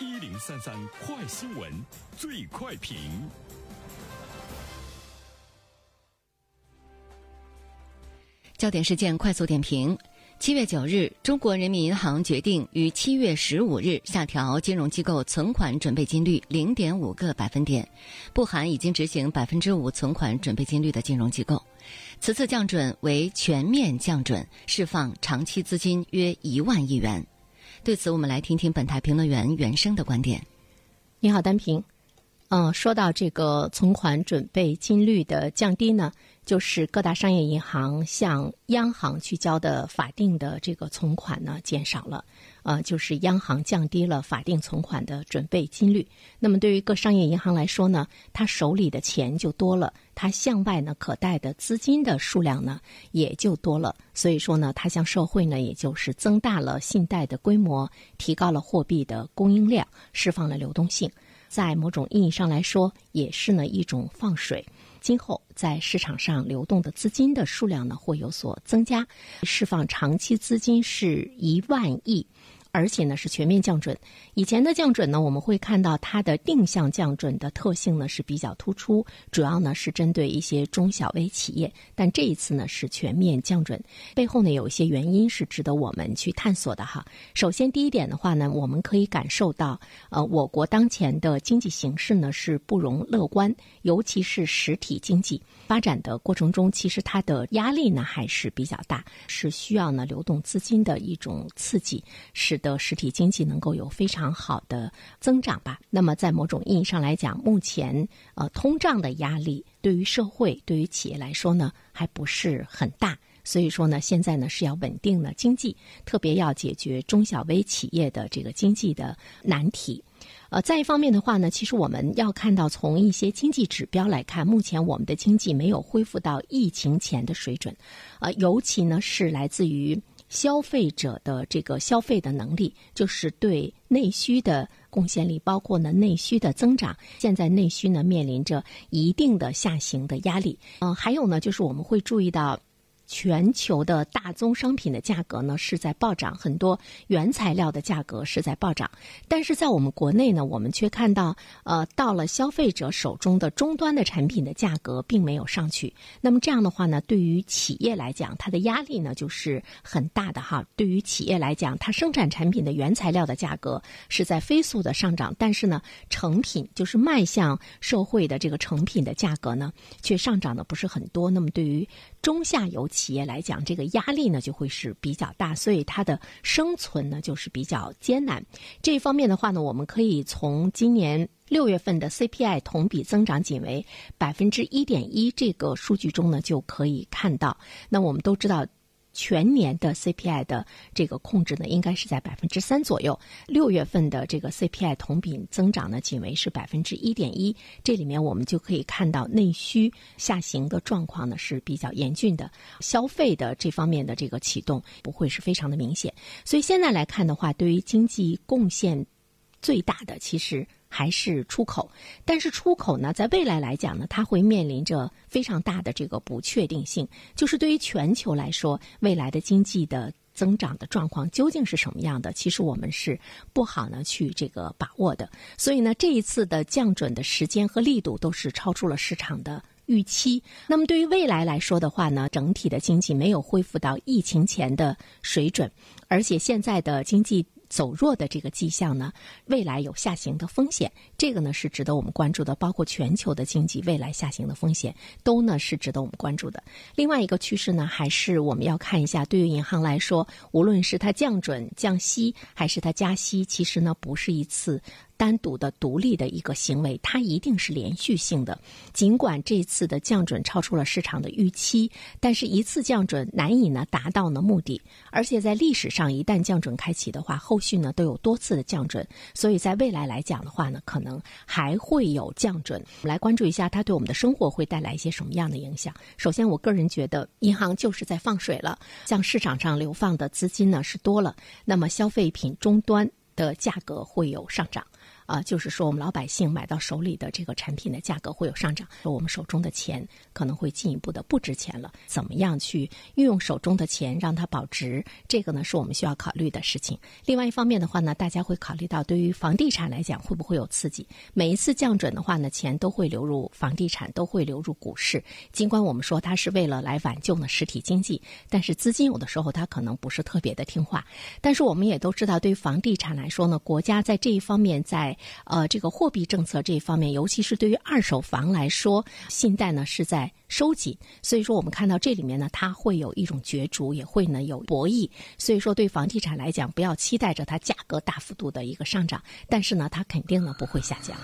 一零三三快新闻，最快评。焦点事件快速点评：七月九日，中国人民银行决定于七月十五日下调金融机构存款准备金率零点五个百分点，不含已经执行百分之五存款准备金率的金融机构。此次降准为全面降准，释放长期资金约一万亿元。对此，我们来听听本台评论员袁生的观点。你好，单平。嗯，说到这个存款准备金率的降低呢，就是各大商业银行向央行去交的法定的这个存款呢减少了，呃，就是央行降低了法定存款的准备金率。那么对于各商业银行来说呢，他手里的钱就多了，他向外呢可贷的资金的数量呢也就多了，所以说呢，它向社会呢也就是增大了信贷的规模，提高了货币的供应量，释放了流动性。在某种意义上来说，也是呢一种放水。今后在市场上流动的资金的数量呢会有所增加，释放长期资金是一万亿。而且呢是全面降准。以前的降准呢，我们会看到它的定向降准的特性呢是比较突出，主要呢是针对一些中小微企业。但这一次呢是全面降准，背后呢有一些原因是值得我们去探索的哈。首先第一点的话呢，我们可以感受到，呃，我国当前的经济形势呢是不容乐观，尤其是实体经济发展的过程中，其实它的压力呢还是比较大，是需要呢流动资金的一种刺激，使。的实体经济能够有非常好的增长吧？那么在某种意义上来讲，目前呃通胀的压力对于社会、对于企业来说呢，还不是很大。所以说呢，现在呢是要稳定了经济，特别要解决中小微企业的这个经济的难题。呃，再一方面的话呢，其实我们要看到从一些经济指标来看，目前我们的经济没有恢复到疫情前的水准，呃，尤其呢是来自于。消费者的这个消费的能力，就是对内需的贡献力，包括呢内需的增长。现在内需呢面临着一定的下行的压力。嗯，还有呢，就是我们会注意到。全球的大宗商品的价格呢是在暴涨，很多原材料的价格是在暴涨，但是在我们国内呢，我们却看到，呃，到了消费者手中的终端的产品的价格并没有上去。那么这样的话呢，对于企业来讲，它的压力呢就是很大的哈。对于企业来讲，它生产产品的原材料的价格是在飞速的上涨，但是呢，成品就是卖向社会的这个成品的价格呢，却上涨的不是很多。那么对于中下游企企业来讲，这个压力呢就会是比较大，所以它的生存呢就是比较艰难。这一方面的话呢，我们可以从今年六月份的 CPI 同比增长仅为百分之一点一这个数据中呢就可以看到。那我们都知道。全年的 CPI 的这个控制呢，应该是在百分之三左右。六月份的这个 CPI 同比增长呢，仅为是百分之一点一。这里面我们就可以看到内需下行的状况呢是比较严峻的，消费的这方面的这个启动不会是非常的明显。所以现在来看的话，对于经济贡献最大的其实。还是出口，但是出口呢，在未来来讲呢，它会面临着非常大的这个不确定性。就是对于全球来说，未来的经济的增长的状况究竟是什么样的，其实我们是不好呢去这个把握的。所以呢，这一次的降准的时间和力度都是超出了市场的预期。那么对于未来来说的话呢，整体的经济没有恢复到疫情前的水准，而且现在的经济。走弱的这个迹象呢，未来有下行的风险，这个呢是值得我们关注的。包括全球的经济未来下行的风险，都呢是值得我们关注的。另外一个趋势呢，还是我们要看一下，对于银行来说，无论是它降准、降息，还是它加息，其实呢不是一次。单独的、独立的一个行为，它一定是连续性的。尽管这次的降准超出了市场的预期，但是一次降准难以呢达到呢目的。而且在历史上，一旦降准开启的话，后续呢都有多次的降准。所以在未来来讲的话呢，可能还会有降准。我们来关注一下它对我们的生活会带来一些什么样的影响。首先，我个人觉得银行就是在放水了，向市场上流放的资金呢是多了，那么消费品终端的价格会有上涨。啊，就是说我们老百姓买到手里的这个产品的价格会有上涨，我们手中的钱可能会进一步的不值钱了。怎么样去运用手中的钱让它保值？这个呢是我们需要考虑的事情。另外一方面的话呢，大家会考虑到对于房地产来讲会不会有刺激？每一次降准的话呢，钱都会流入房地产，都会流入股市。尽管我们说它是为了来挽救呢实体经济，但是资金有的时候它可能不是特别的听话。但是我们也都知道，对于房地产来说呢，国家在这一方面，在呃这个货币政策这一方面，尤其是对于二手房来说，信贷呢是在收紧。所以说，我们看到这里面呢，它会有一种角逐，也会呢有博弈。所以说，对房地产来讲，不要期待着它价格大幅度的一个上涨，但是呢，它肯定呢不会下降。